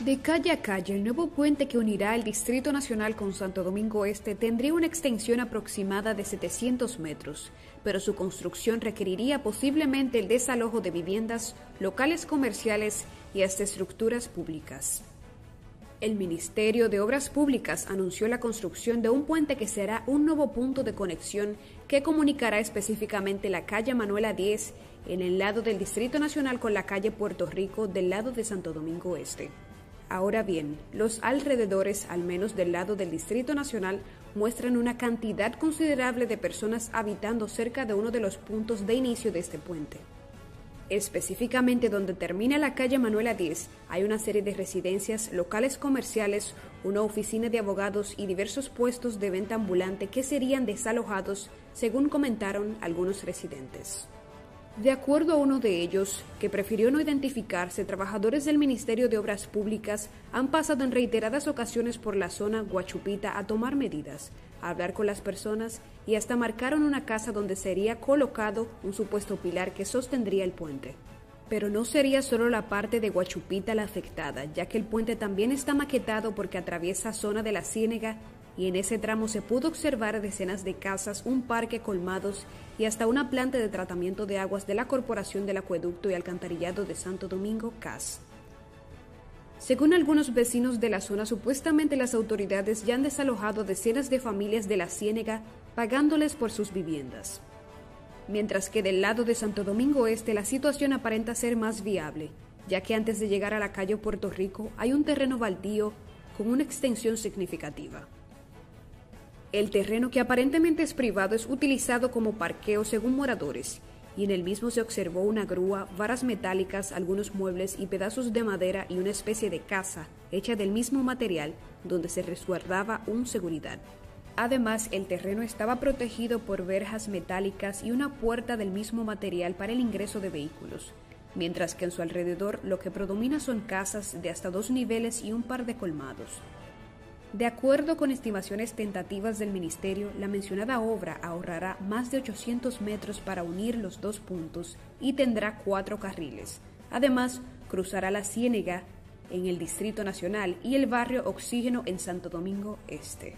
De calle a calle, el nuevo puente que unirá el Distrito Nacional con Santo Domingo Este tendría una extensión aproximada de 700 metros, pero su construcción requeriría posiblemente el desalojo de viviendas, locales comerciales y hasta estructuras públicas. El Ministerio de Obras Públicas anunció la construcción de un puente que será un nuevo punto de conexión que comunicará específicamente la calle Manuela 10 en el lado del Distrito Nacional con la calle Puerto Rico del lado de Santo Domingo Este. Ahora bien, los alrededores, al menos del lado del Distrito Nacional, muestran una cantidad considerable de personas habitando cerca de uno de los puntos de inicio de este puente. Específicamente donde termina la calle Manuela 10, hay una serie de residencias, locales comerciales, una oficina de abogados y diversos puestos de venta ambulante que serían desalojados, según comentaron algunos residentes. De acuerdo a uno de ellos, que prefirió no identificarse, trabajadores del Ministerio de Obras Públicas han pasado en reiteradas ocasiones por la zona Guachupita a tomar medidas, a hablar con las personas y hasta marcaron una casa donde sería colocado un supuesto pilar que sostendría el puente. Pero no sería solo la parte de Guachupita la afectada, ya que el puente también está maquetado porque atraviesa zona de la Ciénega y en ese tramo se pudo observar decenas de casas, un parque colmados y hasta una planta de tratamiento de aguas de la Corporación del Acueducto y Alcantarillado de Santo Domingo, CAS. Según algunos vecinos de la zona, supuestamente las autoridades ya han desalojado decenas de familias de la Ciénega pagándoles por sus viviendas. Mientras que del lado de Santo Domingo Este la situación aparenta ser más viable, ya que antes de llegar a la calle Puerto Rico hay un terreno baldío con una extensión significativa. El terreno que aparentemente es privado es utilizado como parqueo según moradores, y en el mismo se observó una grúa, varas metálicas, algunos muebles y pedazos de madera y una especie de casa hecha del mismo material donde se resguardaba un seguridad. Además, el terreno estaba protegido por verjas metálicas y una puerta del mismo material para el ingreso de vehículos, mientras que en su alrededor lo que predomina son casas de hasta dos niveles y un par de colmados. De acuerdo con estimaciones tentativas del Ministerio, la mencionada obra ahorrará más de 800 metros para unir los dos puntos y tendrá cuatro carriles. Además, cruzará la Ciénega en el Distrito Nacional y el barrio Oxígeno en Santo Domingo Este.